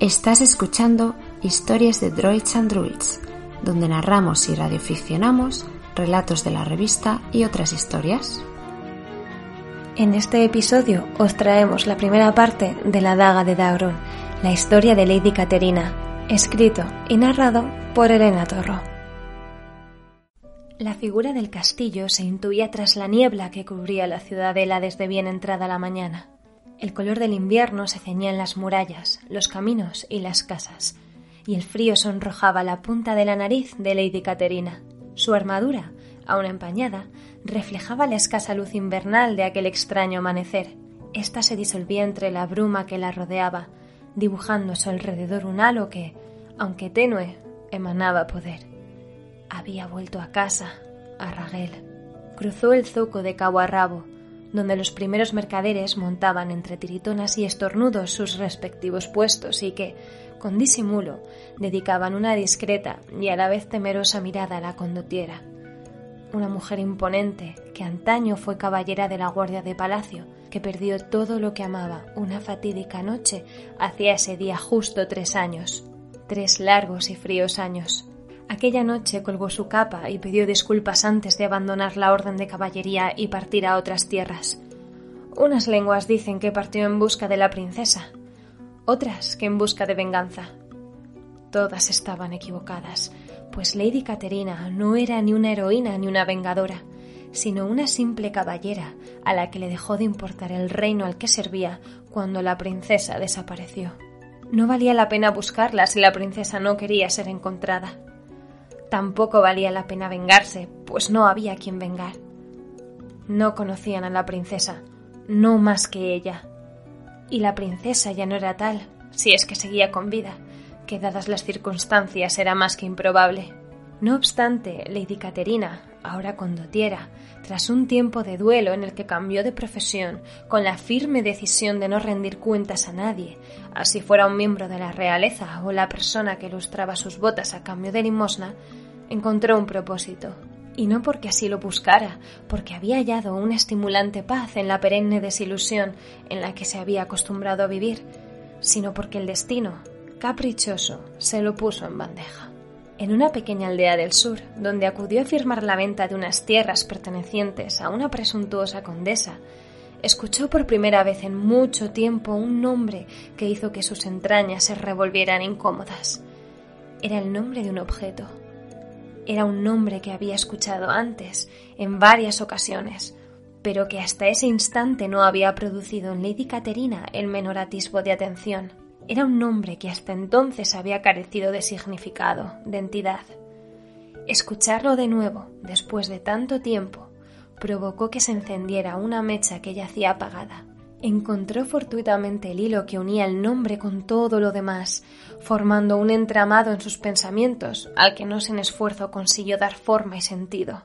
Estás escuchando Historias de Droids and Druids, donde narramos y radioficcionamos relatos de la revista y otras historias. En este episodio os traemos la primera parte de La Daga de Dagron, la historia de Lady Caterina, escrito y narrado por Elena Torro. La figura del castillo se intuía tras la niebla que cubría la ciudadela desde bien entrada la mañana. El color del invierno se ceñía en las murallas, los caminos y las casas, y el frío sonrojaba la punta de la nariz de Lady Caterina. Su armadura, aún empañada, reflejaba la escasa luz invernal de aquel extraño amanecer. Esta se disolvía entre la bruma que la rodeaba, dibujando a su alrededor un halo que, aunque tenue, emanaba poder. Había vuelto a casa, a Raguel. Cruzó el zoco de cabo a rabo, donde los primeros mercaderes montaban entre tiritonas y estornudos sus respectivos puestos y que, con disimulo, dedicaban una discreta y a la vez temerosa mirada a la condotiera. Una mujer imponente, que antaño fue caballera de la Guardia de Palacio, que perdió todo lo que amaba una fatídica noche hacía ese día justo tres años. Tres largos y fríos años. Aquella noche colgó su capa y pidió disculpas antes de abandonar la orden de caballería y partir a otras tierras. Unas lenguas dicen que partió en busca de la princesa, otras que en busca de venganza. Todas estaban equivocadas, pues Lady Caterina no era ni una heroína ni una vengadora, sino una simple caballera a la que le dejó de importar el reino al que servía cuando la princesa desapareció. No valía la pena buscarla si la princesa no quería ser encontrada. Tampoco valía la pena vengarse, pues no había quien vengar. No conocían a la princesa, no más que ella. Y la princesa ya no era tal, si es que seguía con vida, que dadas las circunstancias era más que improbable. No obstante, Lady Caterina, ahora condotiera, tras un tiempo de duelo en el que cambió de profesión, con la firme decisión de no rendir cuentas a nadie, así fuera un miembro de la realeza o la persona que ilustraba sus botas a cambio de limosna, encontró un propósito. Y no porque así lo buscara, porque había hallado una estimulante paz en la perenne desilusión en la que se había acostumbrado a vivir, sino porque el destino, caprichoso, se lo puso en bandeja. En una pequeña aldea del sur, donde acudió a firmar la venta de unas tierras pertenecientes a una presuntuosa condesa, escuchó por primera vez en mucho tiempo un nombre que hizo que sus entrañas se revolvieran incómodas. Era el nombre de un objeto, era un nombre que había escuchado antes, en varias ocasiones, pero que hasta ese instante no había producido en Lady Caterina el menor atisbo de atención. Era un nombre que hasta entonces había carecido de significado, de entidad. Escucharlo de nuevo, después de tanto tiempo, provocó que se encendiera una mecha que yacía apagada encontró fortuitamente el hilo que unía el nombre con todo lo demás, formando un entramado en sus pensamientos al que no sin esfuerzo consiguió dar forma y sentido.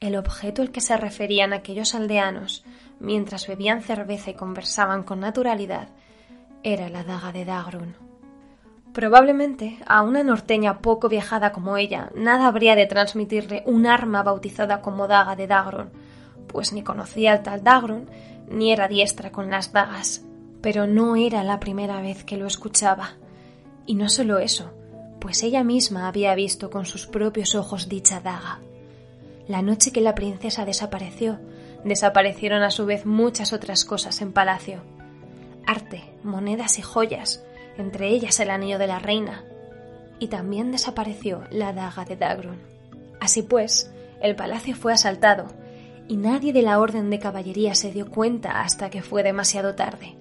El objeto al que se referían aquellos aldeanos, mientras bebían cerveza y conversaban con naturalidad, era la daga de Dagrun. Probablemente a una norteña poco viajada como ella nada habría de transmitirle un arma bautizada como daga de Dagrun, pues ni conocía al tal Dagrun ni era diestra con las dagas, pero no era la primera vez que lo escuchaba. Y no solo eso, pues ella misma había visto con sus propios ojos dicha daga. La noche que la princesa desapareció, desaparecieron a su vez muchas otras cosas en palacio. Arte, monedas y joyas, entre ellas el anillo de la reina. Y también desapareció la daga de Dagrun. Así pues, el palacio fue asaltado y nadie de la orden de caballería se dio cuenta hasta que fue demasiado tarde.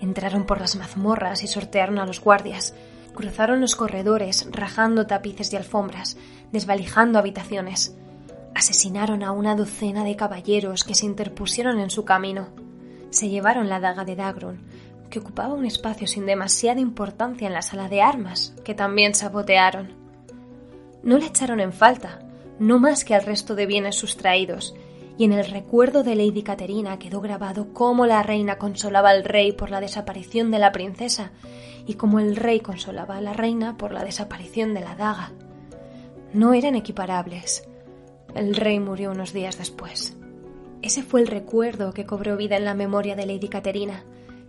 Entraron por las mazmorras y sortearon a los guardias, cruzaron los corredores, rajando tapices y alfombras, desvalijando habitaciones. Asesinaron a una docena de caballeros que se interpusieron en su camino. Se llevaron la daga de Dagrun, que ocupaba un espacio sin demasiada importancia en la sala de armas, que también sabotearon. No le echaron en falta, no más que al resto de bienes sustraídos, y en el recuerdo de Lady Caterina quedó grabado cómo la reina consolaba al rey por la desaparición de la princesa y cómo el rey consolaba a la reina por la desaparición de la daga. No eran equiparables. El rey murió unos días después. Ese fue el recuerdo que cobró vida en la memoria de Lady Caterina,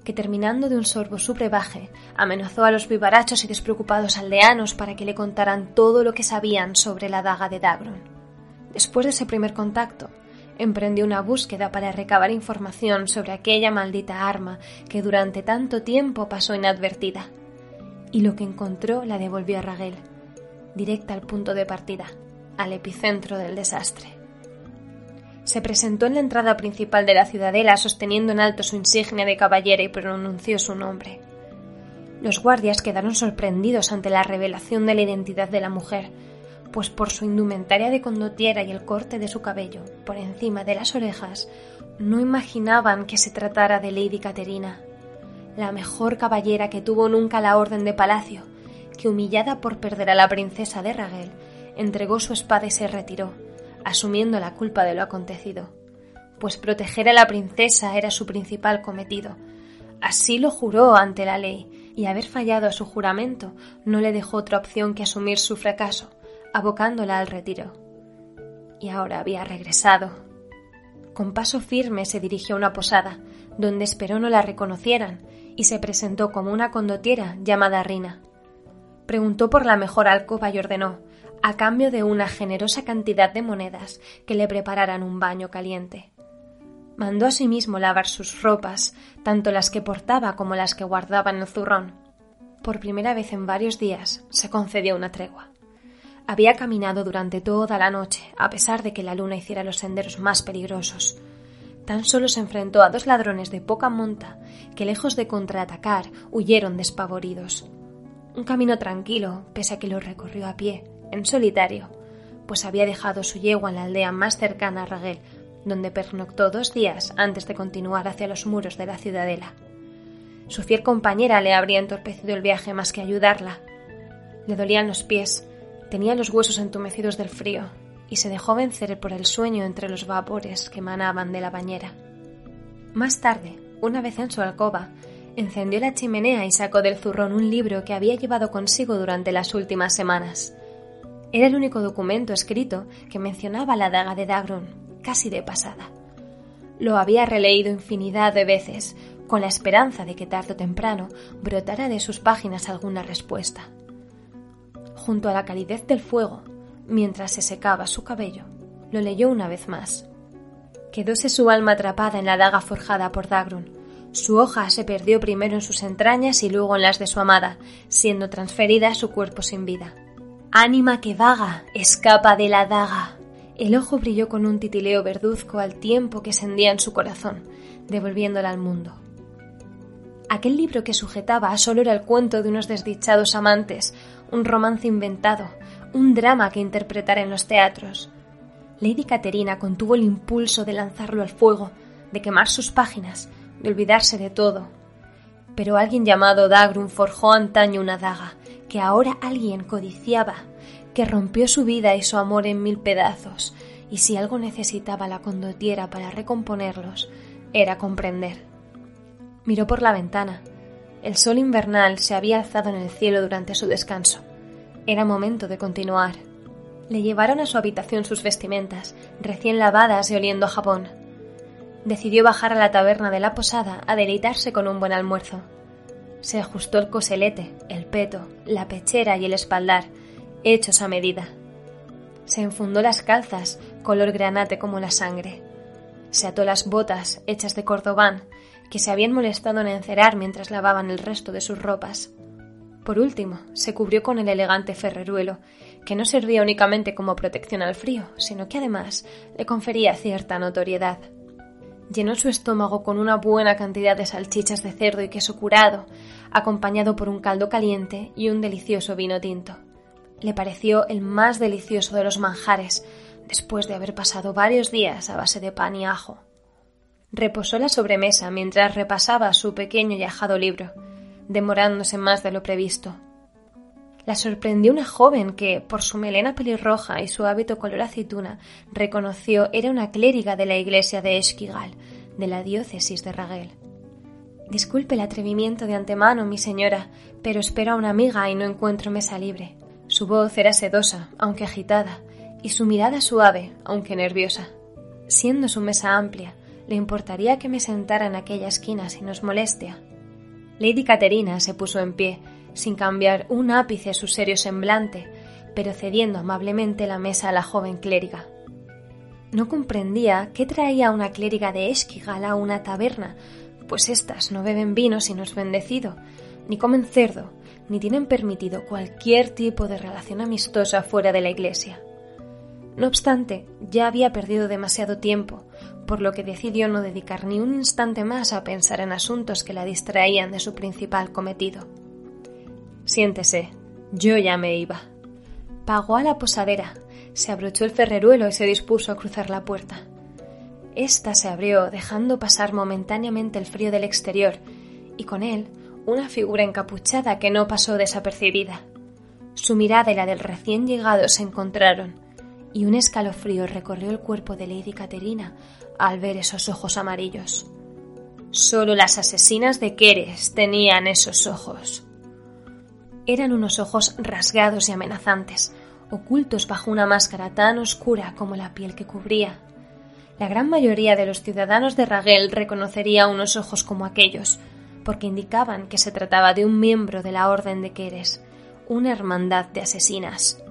que terminando de un sorbo su brebaje, amenazó a los vivarachos y despreocupados aldeanos para que le contaran todo lo que sabían sobre la daga de Dagron. Después de ese primer contacto, emprendió una búsqueda para recabar información sobre aquella maldita arma que durante tanto tiempo pasó inadvertida. Y lo que encontró la devolvió a Raguel, directa al punto de partida, al epicentro del desastre. Se presentó en la entrada principal de la ciudadela sosteniendo en alto su insignia de caballera y pronunció su nombre. Los guardias quedaron sorprendidos ante la revelación de la identidad de la mujer, pues por su indumentaria de condotiera y el corte de su cabello por encima de las orejas, no imaginaban que se tratara de Lady Caterina, la mejor caballera que tuvo nunca la orden de palacio, que humillada por perder a la princesa de Raguel, entregó su espada y se retiró, asumiendo la culpa de lo acontecido, pues proteger a la princesa era su principal cometido. Así lo juró ante la ley, y haber fallado a su juramento no le dejó otra opción que asumir su fracaso, abocándola al retiro. Y ahora había regresado. Con paso firme se dirigió a una posada, donde esperó no la reconocieran, y se presentó como una condotiera llamada Rina. Preguntó por la mejor alcoba y ordenó, a cambio de una generosa cantidad de monedas, que le prepararan un baño caliente. Mandó asimismo lavar sus ropas, tanto las que portaba como las que guardaba en el zurrón. Por primera vez en varios días se concedió una tregua. Había caminado durante toda la noche, a pesar de que la luna hiciera los senderos más peligrosos. Tan solo se enfrentó a dos ladrones de poca monta que, lejos de contraatacar, huyeron despavoridos. Un camino tranquilo, pese a que lo recorrió a pie, en solitario, pues había dejado su yegua en la aldea más cercana a Raguel, donde pernoctó dos días antes de continuar hacia los muros de la ciudadela. Su fiel compañera le habría entorpecido el viaje más que ayudarla. Le dolían los pies, tenía los huesos entumecidos del frío y se dejó vencer por el sueño entre los vapores que emanaban de la bañera. Más tarde, una vez en su alcoba, encendió la chimenea y sacó del zurrón un libro que había llevado consigo durante las últimas semanas. Era el único documento escrito que mencionaba la daga de Dagron, casi de pasada. Lo había releído infinidad de veces, con la esperanza de que tarde o temprano brotara de sus páginas alguna respuesta. Junto a la calidez del fuego, mientras se secaba su cabello, lo leyó una vez más. Quedóse su alma atrapada en la daga forjada por Dagron. Su hoja se perdió primero en sus entrañas y luego en las de su amada, siendo transferida a su cuerpo sin vida. Ánima que vaga, escapa de la daga. El ojo brilló con un titileo verduzco al tiempo que se en su corazón, devolviéndola al mundo. Aquel libro que sujetaba solo era el cuento de unos desdichados amantes, un romance inventado, un drama que interpretar en los teatros. Lady Caterina contuvo el impulso de lanzarlo al fuego, de quemar sus páginas, de olvidarse de todo. Pero alguien llamado Dagrun forjó antaño una daga, que ahora alguien codiciaba, que rompió su vida y su amor en mil pedazos, y si algo necesitaba la condotiera para recomponerlos, era comprender. Miró por la ventana. El sol invernal se había alzado en el cielo durante su descanso. Era momento de continuar. Le llevaron a su habitación sus vestimentas, recién lavadas y oliendo a jabón. Decidió bajar a la taberna de la posada a deleitarse con un buen almuerzo. Se ajustó el coselete, el peto, la pechera y el espaldar, hechos a medida. Se enfundó las calzas, color granate como la sangre. Se ató las botas, hechas de cordobán, que se habían molestado en encerar mientras lavaban el resto de sus ropas. Por último, se cubrió con el elegante ferreruelo, que no servía únicamente como protección al frío, sino que además le confería cierta notoriedad llenó su estómago con una buena cantidad de salchichas de cerdo y queso curado, acompañado por un caldo caliente y un delicioso vino tinto. Le pareció el más delicioso de los manjares, después de haber pasado varios días a base de pan y ajo. Reposó la sobremesa mientras repasaba su pequeño y ajado libro, demorándose más de lo previsto. La sorprendió una joven que, por su melena pelirroja y su hábito color aceituna, reconoció era una clériga de la iglesia de Esquigal, de la diócesis de Raguel. Disculpe el atrevimiento de antemano, mi señora, pero espero a una amiga y no encuentro mesa libre. Su voz era sedosa, aunque agitada, y su mirada suave, aunque nerviosa. Siendo su mesa amplia, ¿le importaría que me sentara en aquella esquina si nos molestia? Lady Caterina se puso en pie, sin cambiar un ápice su serio semblante, pero cediendo amablemente la mesa a la joven clériga. No comprendía qué traía una clériga de Esquigal a una taberna, pues éstas no beben vino si no es bendecido, ni comen cerdo, ni tienen permitido cualquier tipo de relación amistosa fuera de la iglesia. No obstante, ya había perdido demasiado tiempo, por lo que decidió no dedicar ni un instante más a pensar en asuntos que la distraían de su principal cometido. Siéntese, yo ya me iba. Pagó a la posadera, se abrochó el ferreruelo y se dispuso a cruzar la puerta. Esta se abrió, dejando pasar momentáneamente el frío del exterior, y con él una figura encapuchada que no pasó desapercibida. Su mirada y la del recién llegado se encontraron, y un escalofrío recorrió el cuerpo de Lady Caterina al ver esos ojos amarillos. Solo las asesinas de Keres tenían esos ojos. Eran unos ojos rasgados y amenazantes, ocultos bajo una máscara tan oscura como la piel que cubría. La gran mayoría de los ciudadanos de Raguel reconocería unos ojos como aquellos, porque indicaban que se trataba de un miembro de la Orden de Keres, una hermandad de asesinas.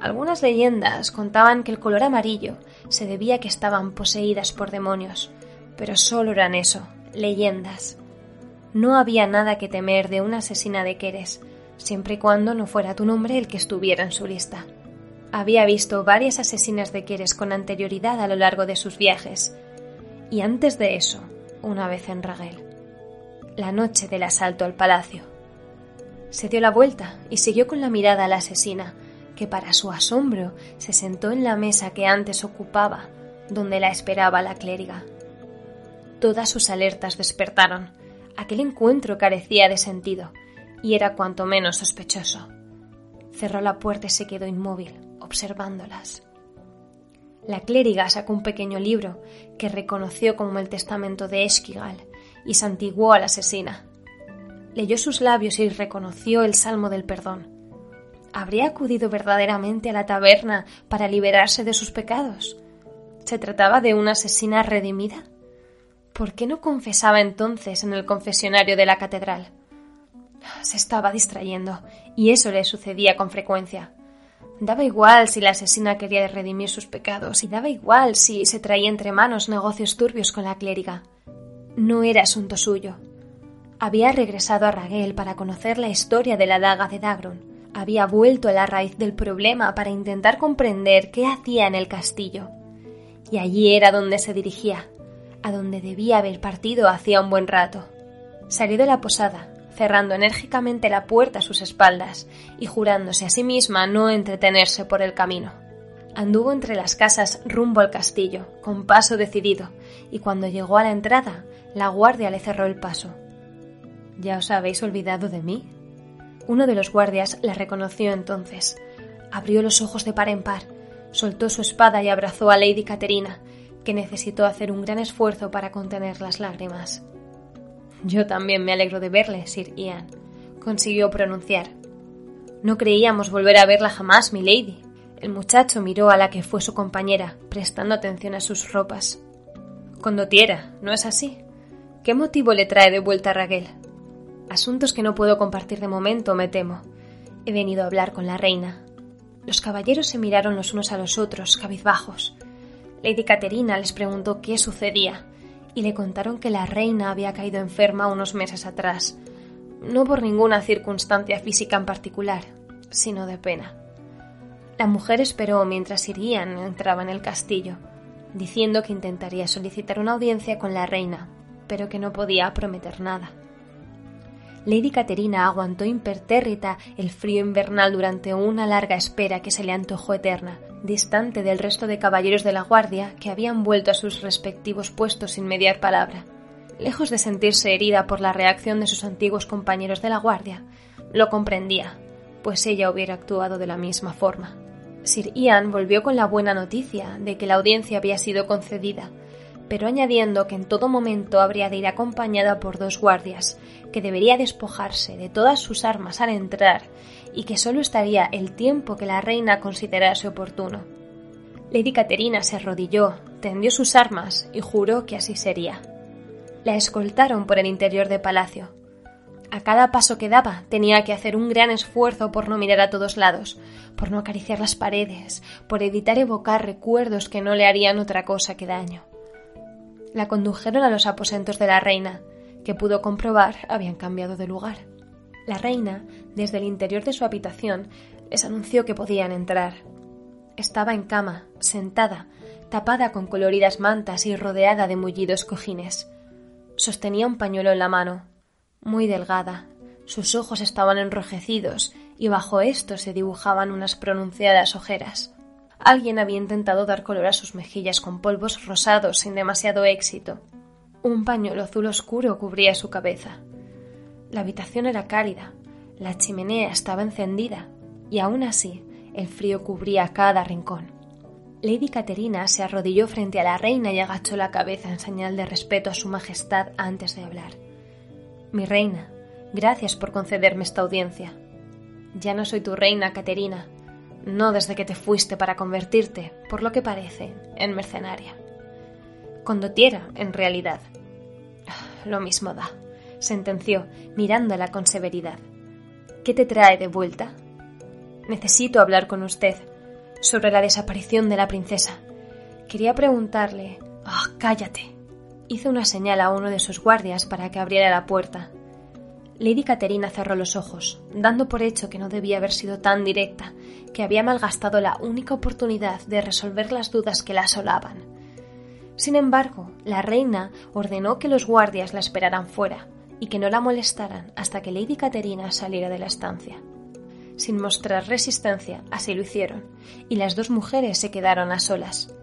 Algunas leyendas contaban que el color amarillo se debía a que estaban poseídas por demonios, pero solo eran eso, leyendas. No había nada que temer de una asesina de Keres, siempre y cuando no fuera tu nombre el que estuviera en su lista. Había visto varias asesinas de Keres con anterioridad a lo largo de sus viajes, y antes de eso, una vez en Raguel, la noche del asalto al palacio. Se dio la vuelta y siguió con la mirada a la asesina, que para su asombro se sentó en la mesa que antes ocupaba, donde la esperaba la clériga. Todas sus alertas despertaron. Aquel encuentro carecía de sentido, y era cuanto menos sospechoso. Cerró la puerta y se quedó inmóvil, observándolas. La clériga sacó un pequeño libro que reconoció como el testamento de Esquigal y santiguó a la asesina. Leyó sus labios y reconoció el salmo del perdón. ¿Habría acudido verdaderamente a la taberna para liberarse de sus pecados? ¿Se trataba de una asesina redimida? ¿Por qué no confesaba entonces en el confesionario de la catedral? Se estaba distrayendo, y eso le sucedía con frecuencia. Daba igual si la asesina quería redimir sus pecados, y daba igual si se traía entre manos negocios turbios con la clériga. No era asunto suyo. Había regresado a Raguel para conocer la historia de la daga de Dagrun. Había vuelto a la raíz del problema para intentar comprender qué hacía en el castillo. Y allí era donde se dirigía, a donde debía haber partido hacía un buen rato. Salió de la posada, cerrando enérgicamente la puerta a sus espaldas y jurándose a sí misma no entretenerse por el camino. Anduvo entre las casas rumbo al castillo, con paso decidido, y cuando llegó a la entrada, la guardia le cerró el paso. ¿Ya os habéis olvidado de mí? Uno de los guardias la reconoció entonces. Abrió los ojos de par en par, soltó su espada y abrazó a Lady Caterina, que necesitó hacer un gran esfuerzo para contener las lágrimas. Yo también me alegro de verle, Sir Ian, consiguió pronunciar. No creíamos volver a verla jamás, mi lady. El muchacho miró a la que fue su compañera, prestando atención a sus ropas. Condotiera, ¿no es así? ¿Qué motivo le trae de vuelta a Raquel? Asuntos que no puedo compartir de momento, me temo. He venido a hablar con la reina. Los caballeros se miraron los unos a los otros, cabizbajos. Lady Caterina les preguntó qué sucedía, y le contaron que la reina había caído enferma unos meses atrás, no por ninguna circunstancia física en particular, sino de pena. La mujer esperó mientras irían entraba en el castillo, diciendo que intentaría solicitar una audiencia con la reina, pero que no podía prometer nada. Lady Caterina aguantó impertérrita el frío invernal durante una larga espera que se le antojó eterna, distante del resto de caballeros de la guardia que habían vuelto a sus respectivos puestos sin mediar palabra. Lejos de sentirse herida por la reacción de sus antiguos compañeros de la guardia, lo comprendía, pues ella hubiera actuado de la misma forma. Sir Ian volvió con la buena noticia de que la audiencia había sido concedida, pero añadiendo que en todo momento habría de ir acompañada por dos guardias, que debería despojarse de todas sus armas al entrar y que solo estaría el tiempo que la reina considerase oportuno. Lady Caterina se arrodilló, tendió sus armas y juró que así sería. La escoltaron por el interior del palacio. A cada paso que daba tenía que hacer un gran esfuerzo por no mirar a todos lados, por no acariciar las paredes, por evitar evocar recuerdos que no le harían otra cosa que daño. La condujeron a los aposentos de la reina, que pudo comprobar habían cambiado de lugar. La reina, desde el interior de su habitación, les anunció que podían entrar. Estaba en cama, sentada, tapada con coloridas mantas y rodeada de mullidos cojines. Sostenía un pañuelo en la mano, muy delgada. Sus ojos estaban enrojecidos y bajo estos se dibujaban unas pronunciadas ojeras. Alguien había intentado dar color a sus mejillas con polvos rosados sin demasiado éxito. Un pañuelo azul oscuro cubría su cabeza. La habitación era cálida, la chimenea estaba encendida y aún así el frío cubría cada rincón. Lady Caterina se arrodilló frente a la reina y agachó la cabeza en señal de respeto a su majestad antes de hablar. Mi reina, gracias por concederme esta audiencia. Ya no soy tu reina, Caterina, no desde que te fuiste para convertirte, por lo que parece, en mercenaria. Condotiera, en realidad, lo mismo da, sentenció, mirándola con severidad. ¿Qué te trae de vuelta? Necesito hablar con usted sobre la desaparición de la princesa. Quería preguntarle. Ah, cállate. Hizo una señal a uno de sus guardias para que abriera la puerta. Lady Caterina cerró los ojos, dando por hecho que no debía haber sido tan directa, que había malgastado la única oportunidad de resolver las dudas que la asolaban. Sin embargo, la reina ordenó que los guardias la esperaran fuera y que no la molestaran hasta que Lady Caterina saliera de la estancia. Sin mostrar resistencia, así lo hicieron, y las dos mujeres se quedaron a solas.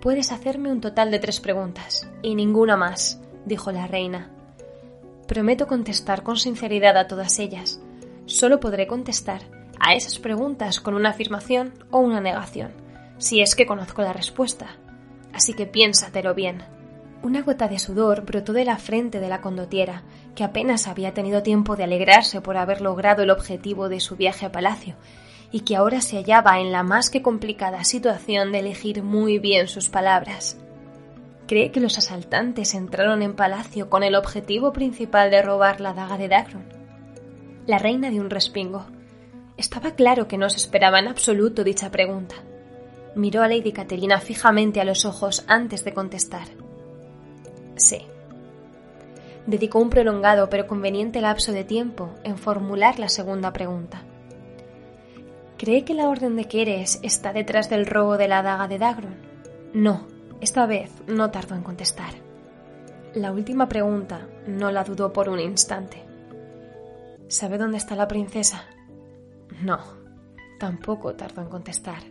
Puedes hacerme un total de tres preguntas, y ninguna más, dijo la reina. Prometo contestar con sinceridad a todas ellas. Solo podré contestar a esas preguntas con una afirmación o una negación, si es que conozco la respuesta, así que piénsatelo bien. Una gota de sudor brotó de la frente de la condotiera, que apenas había tenido tiempo de alegrarse por haber logrado el objetivo de su viaje a palacio, y que ahora se hallaba en la más que complicada situación de elegir muy bien sus palabras. ¿Cree que los asaltantes entraron en palacio con el objetivo principal de robar la daga de Dagron? La reina dio un respingo. Estaba claro que no se esperaba en absoluto dicha pregunta. Miró a Lady Caterina fijamente a los ojos antes de contestar. Sí. Dedicó un prolongado pero conveniente lapso de tiempo en formular la segunda pregunta. ¿Cree que la orden de Keres está detrás del robo de la daga de Dagron? No, esta vez no tardó en contestar. La última pregunta no la dudó por un instante. ¿Sabe dónde está la princesa? No, tampoco tardó en contestar.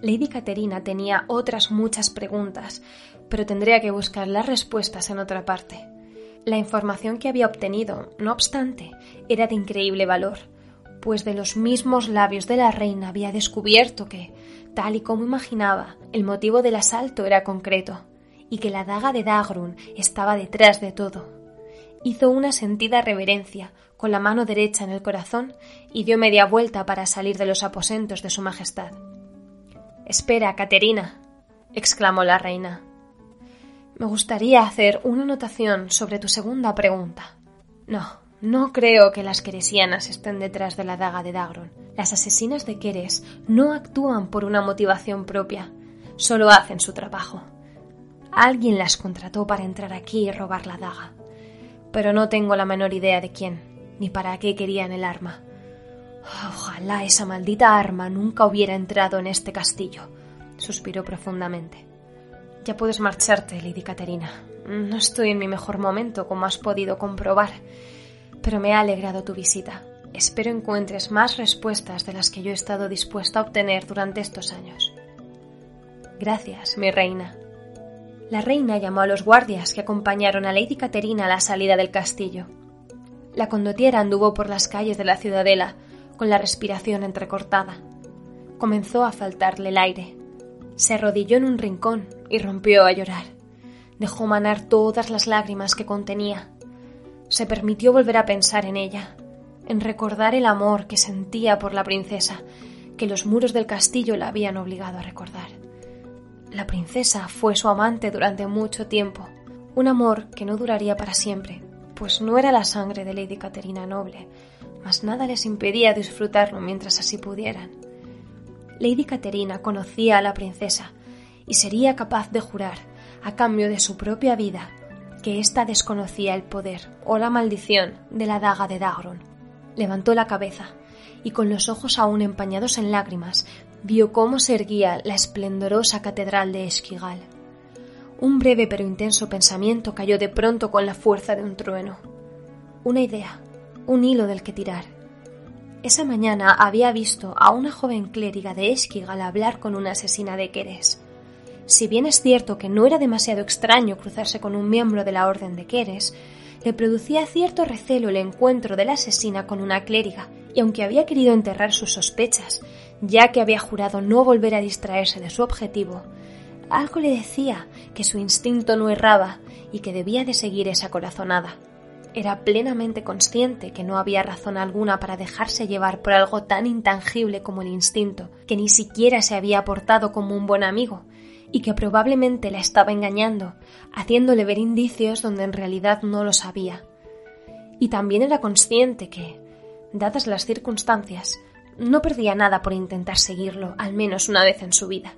Lady Caterina tenía otras muchas preguntas, pero tendría que buscar las respuestas en otra parte. La información que había obtenido, no obstante, era de increíble valor, pues de los mismos labios de la reina había descubierto que, tal y como imaginaba, el motivo del asalto era concreto, y que la daga de Dagrun estaba detrás de todo. Hizo una sentida reverencia, con la mano derecha en el corazón, y dio media vuelta para salir de los aposentos de su Majestad. Espera, Caterina, exclamó la reina. Me gustaría hacer una anotación sobre tu segunda pregunta. No, no creo que las queresianas estén detrás de la daga de Dagron. Las asesinas de Keres no actúan por una motivación propia, solo hacen su trabajo. Alguien las contrató para entrar aquí y robar la daga. Pero no tengo la menor idea de quién, ni para qué querían el arma. Ojalá esa maldita arma nunca hubiera entrado en este castillo, suspiró profundamente. Ya puedes marcharte, Lady Caterina. No estoy en mi mejor momento, como has podido comprobar, pero me ha alegrado tu visita. Espero encuentres más respuestas de las que yo he estado dispuesta a obtener durante estos años. Gracias, mi reina. La reina llamó a los guardias que acompañaron a Lady Caterina a la salida del castillo. La condotiera anduvo por las calles de la ciudadela, con la respiración entrecortada. Comenzó a faltarle el aire. Se arrodilló en un rincón y rompió a llorar. Dejó manar todas las lágrimas que contenía. Se permitió volver a pensar en ella, en recordar el amor que sentía por la princesa, que los muros del castillo la habían obligado a recordar. La princesa fue su amante durante mucho tiempo, un amor que no duraría para siempre, pues no era la sangre de Lady Caterina noble, mas nada les impedía disfrutarlo mientras así pudieran. Lady Caterina conocía a la princesa y sería capaz de jurar, a cambio de su propia vida, que ésta desconocía el poder o la maldición de la daga de Dagron. Levantó la cabeza y con los ojos aún empañados en lágrimas vio cómo se erguía la esplendorosa catedral de Esquigal. Un breve pero intenso pensamiento cayó de pronto con la fuerza de un trueno. Una idea, un hilo del que tirar. Esa mañana había visto a una joven clériga de Esquigal hablar con una asesina de Queres. Si bien es cierto que no era demasiado extraño cruzarse con un miembro de la Orden de Queres, le producía cierto recelo el encuentro de la asesina con una clériga, y aunque había querido enterrar sus sospechas, ya que había jurado no volver a distraerse de su objetivo, algo le decía que su instinto no erraba y que debía de seguir esa corazonada. Era plenamente consciente que no había razón alguna para dejarse llevar por algo tan intangible como el instinto, que ni siquiera se había portado como un buen amigo, y que probablemente la estaba engañando, haciéndole ver indicios donde en realidad no lo sabía. Y también era consciente que, dadas las circunstancias, no perdía nada por intentar seguirlo al menos una vez en su vida.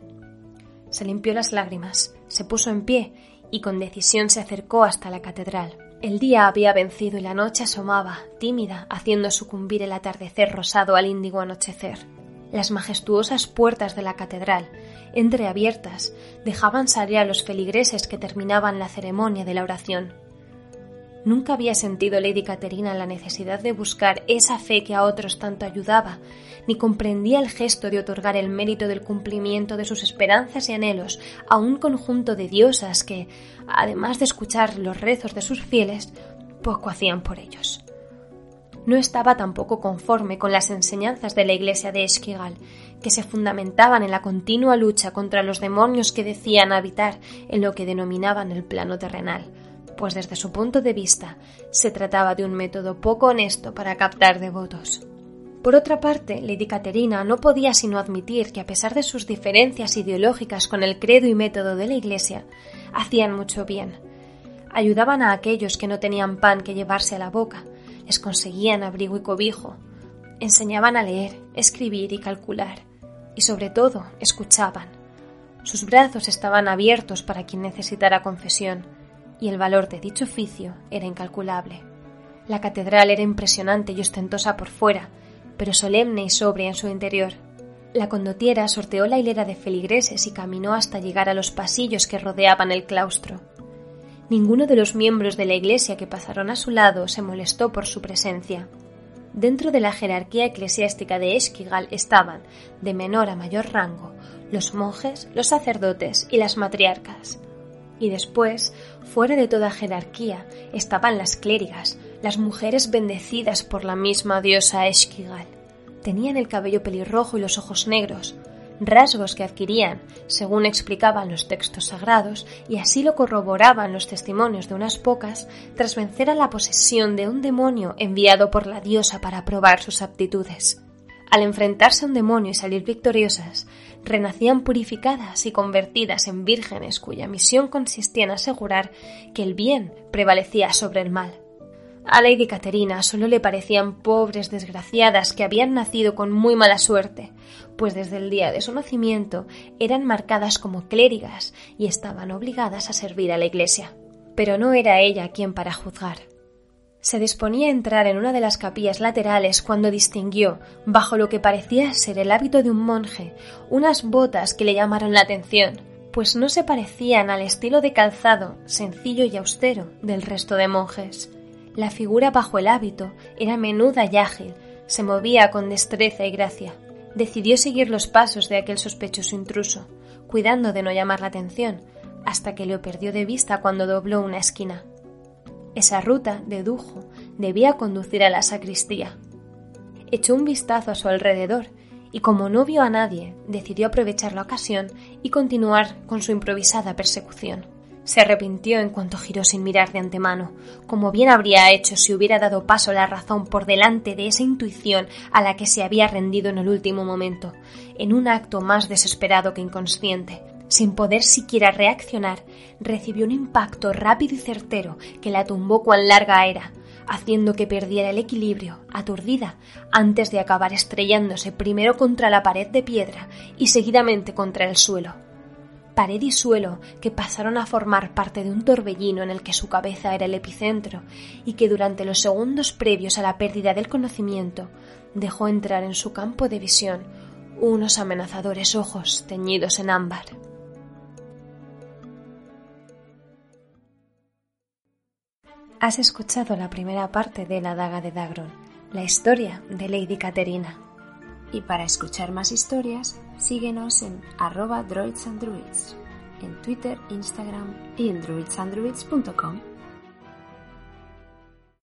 Se limpió las lágrimas, se puso en pie y con decisión se acercó hasta la catedral. El día había vencido y la noche asomaba, tímida, haciendo sucumbir el atardecer rosado al índigo anochecer. Las majestuosas puertas de la catedral, entreabiertas, dejaban salir a los feligreses que terminaban la ceremonia de la oración. Nunca había sentido Lady Caterina la necesidad de buscar esa fe que a otros tanto ayudaba, ni comprendía el gesto de otorgar el mérito del cumplimiento de sus esperanzas y anhelos a un conjunto de diosas que, además de escuchar los rezos de sus fieles, poco hacían por ellos. No estaba tampoco conforme con las enseñanzas de la iglesia de Esquigal, que se fundamentaban en la continua lucha contra los demonios que decían habitar en lo que denominaban el plano terrenal pues desde su punto de vista se trataba de un método poco honesto para captar devotos. Por otra parte, Lady Caterina no podía sino admitir que a pesar de sus diferencias ideológicas con el credo y método de la Iglesia, hacían mucho bien. Ayudaban a aquellos que no tenían pan que llevarse a la boca, les conseguían abrigo y cobijo, enseñaban a leer, escribir y calcular, y sobre todo escuchaban. Sus brazos estaban abiertos para quien necesitara confesión, y el valor de dicho oficio era incalculable. La catedral era impresionante y ostentosa por fuera, pero solemne y sobria en su interior. La condotiera sorteó la hilera de feligreses y caminó hasta llegar a los pasillos que rodeaban el claustro. Ninguno de los miembros de la iglesia que pasaron a su lado se molestó por su presencia. Dentro de la jerarquía eclesiástica de Esquigal estaban, de menor a mayor rango, los monjes, los sacerdotes y las matriarcas. Y después, fuera de toda jerarquía, estaban las clérigas, las mujeres bendecidas por la misma diosa Esquigal. Tenían el cabello pelirrojo y los ojos negros, rasgos que adquirían, según explicaban los textos sagrados, y así lo corroboraban los testimonios de unas pocas, tras vencer a la posesión de un demonio enviado por la diosa para probar sus aptitudes. Al enfrentarse a un demonio y salir victoriosas, renacían purificadas y convertidas en vírgenes cuya misión consistía en asegurar que el bien prevalecía sobre el mal. A Lady Caterina solo le parecían pobres desgraciadas que habían nacido con muy mala suerte, pues desde el día de su nacimiento eran marcadas como clérigas y estaban obligadas a servir a la Iglesia. Pero no era ella quien para juzgar. Se disponía a entrar en una de las capillas laterales cuando distinguió, bajo lo que parecía ser el hábito de un monje, unas botas que le llamaron la atención, pues no se parecían al estilo de calzado, sencillo y austero, del resto de monjes. La figura bajo el hábito era menuda y ágil, se movía con destreza y gracia. Decidió seguir los pasos de aquel sospechoso intruso, cuidando de no llamar la atención, hasta que lo perdió de vista cuando dobló una esquina. Esa ruta, dedujo, debía conducir a la sacristía. Echó un vistazo a su alrededor y como no vio a nadie, decidió aprovechar la ocasión y continuar con su improvisada persecución. Se arrepintió en cuanto giró sin mirar de antemano, como bien habría hecho si hubiera dado paso a la razón por delante de esa intuición a la que se había rendido en el último momento, en un acto más desesperado que inconsciente, Sin poder siquiera reaccionar, recibió un impacto rápido y certero que la tumbó cuan larga era, haciendo que perdiera el equilibrio, aturdida, antes de acabar estrellándose primero contra la pared de piedra y seguidamente contra el suelo. Pared y suelo que pasaron a formar parte de un torbellino en el que su cabeza era el epicentro y que durante los segundos previos a la pérdida del conocimiento dejó entrar en su campo de visión unos amenazadores ojos teñidos en ámbar. Has escuchado la primera parte de La daga de Dagron, la historia de Lady Caterina. Y para escuchar más historias, síguenos en arroba droidsandruids, en Twitter, Instagram y en druidsandruids.com.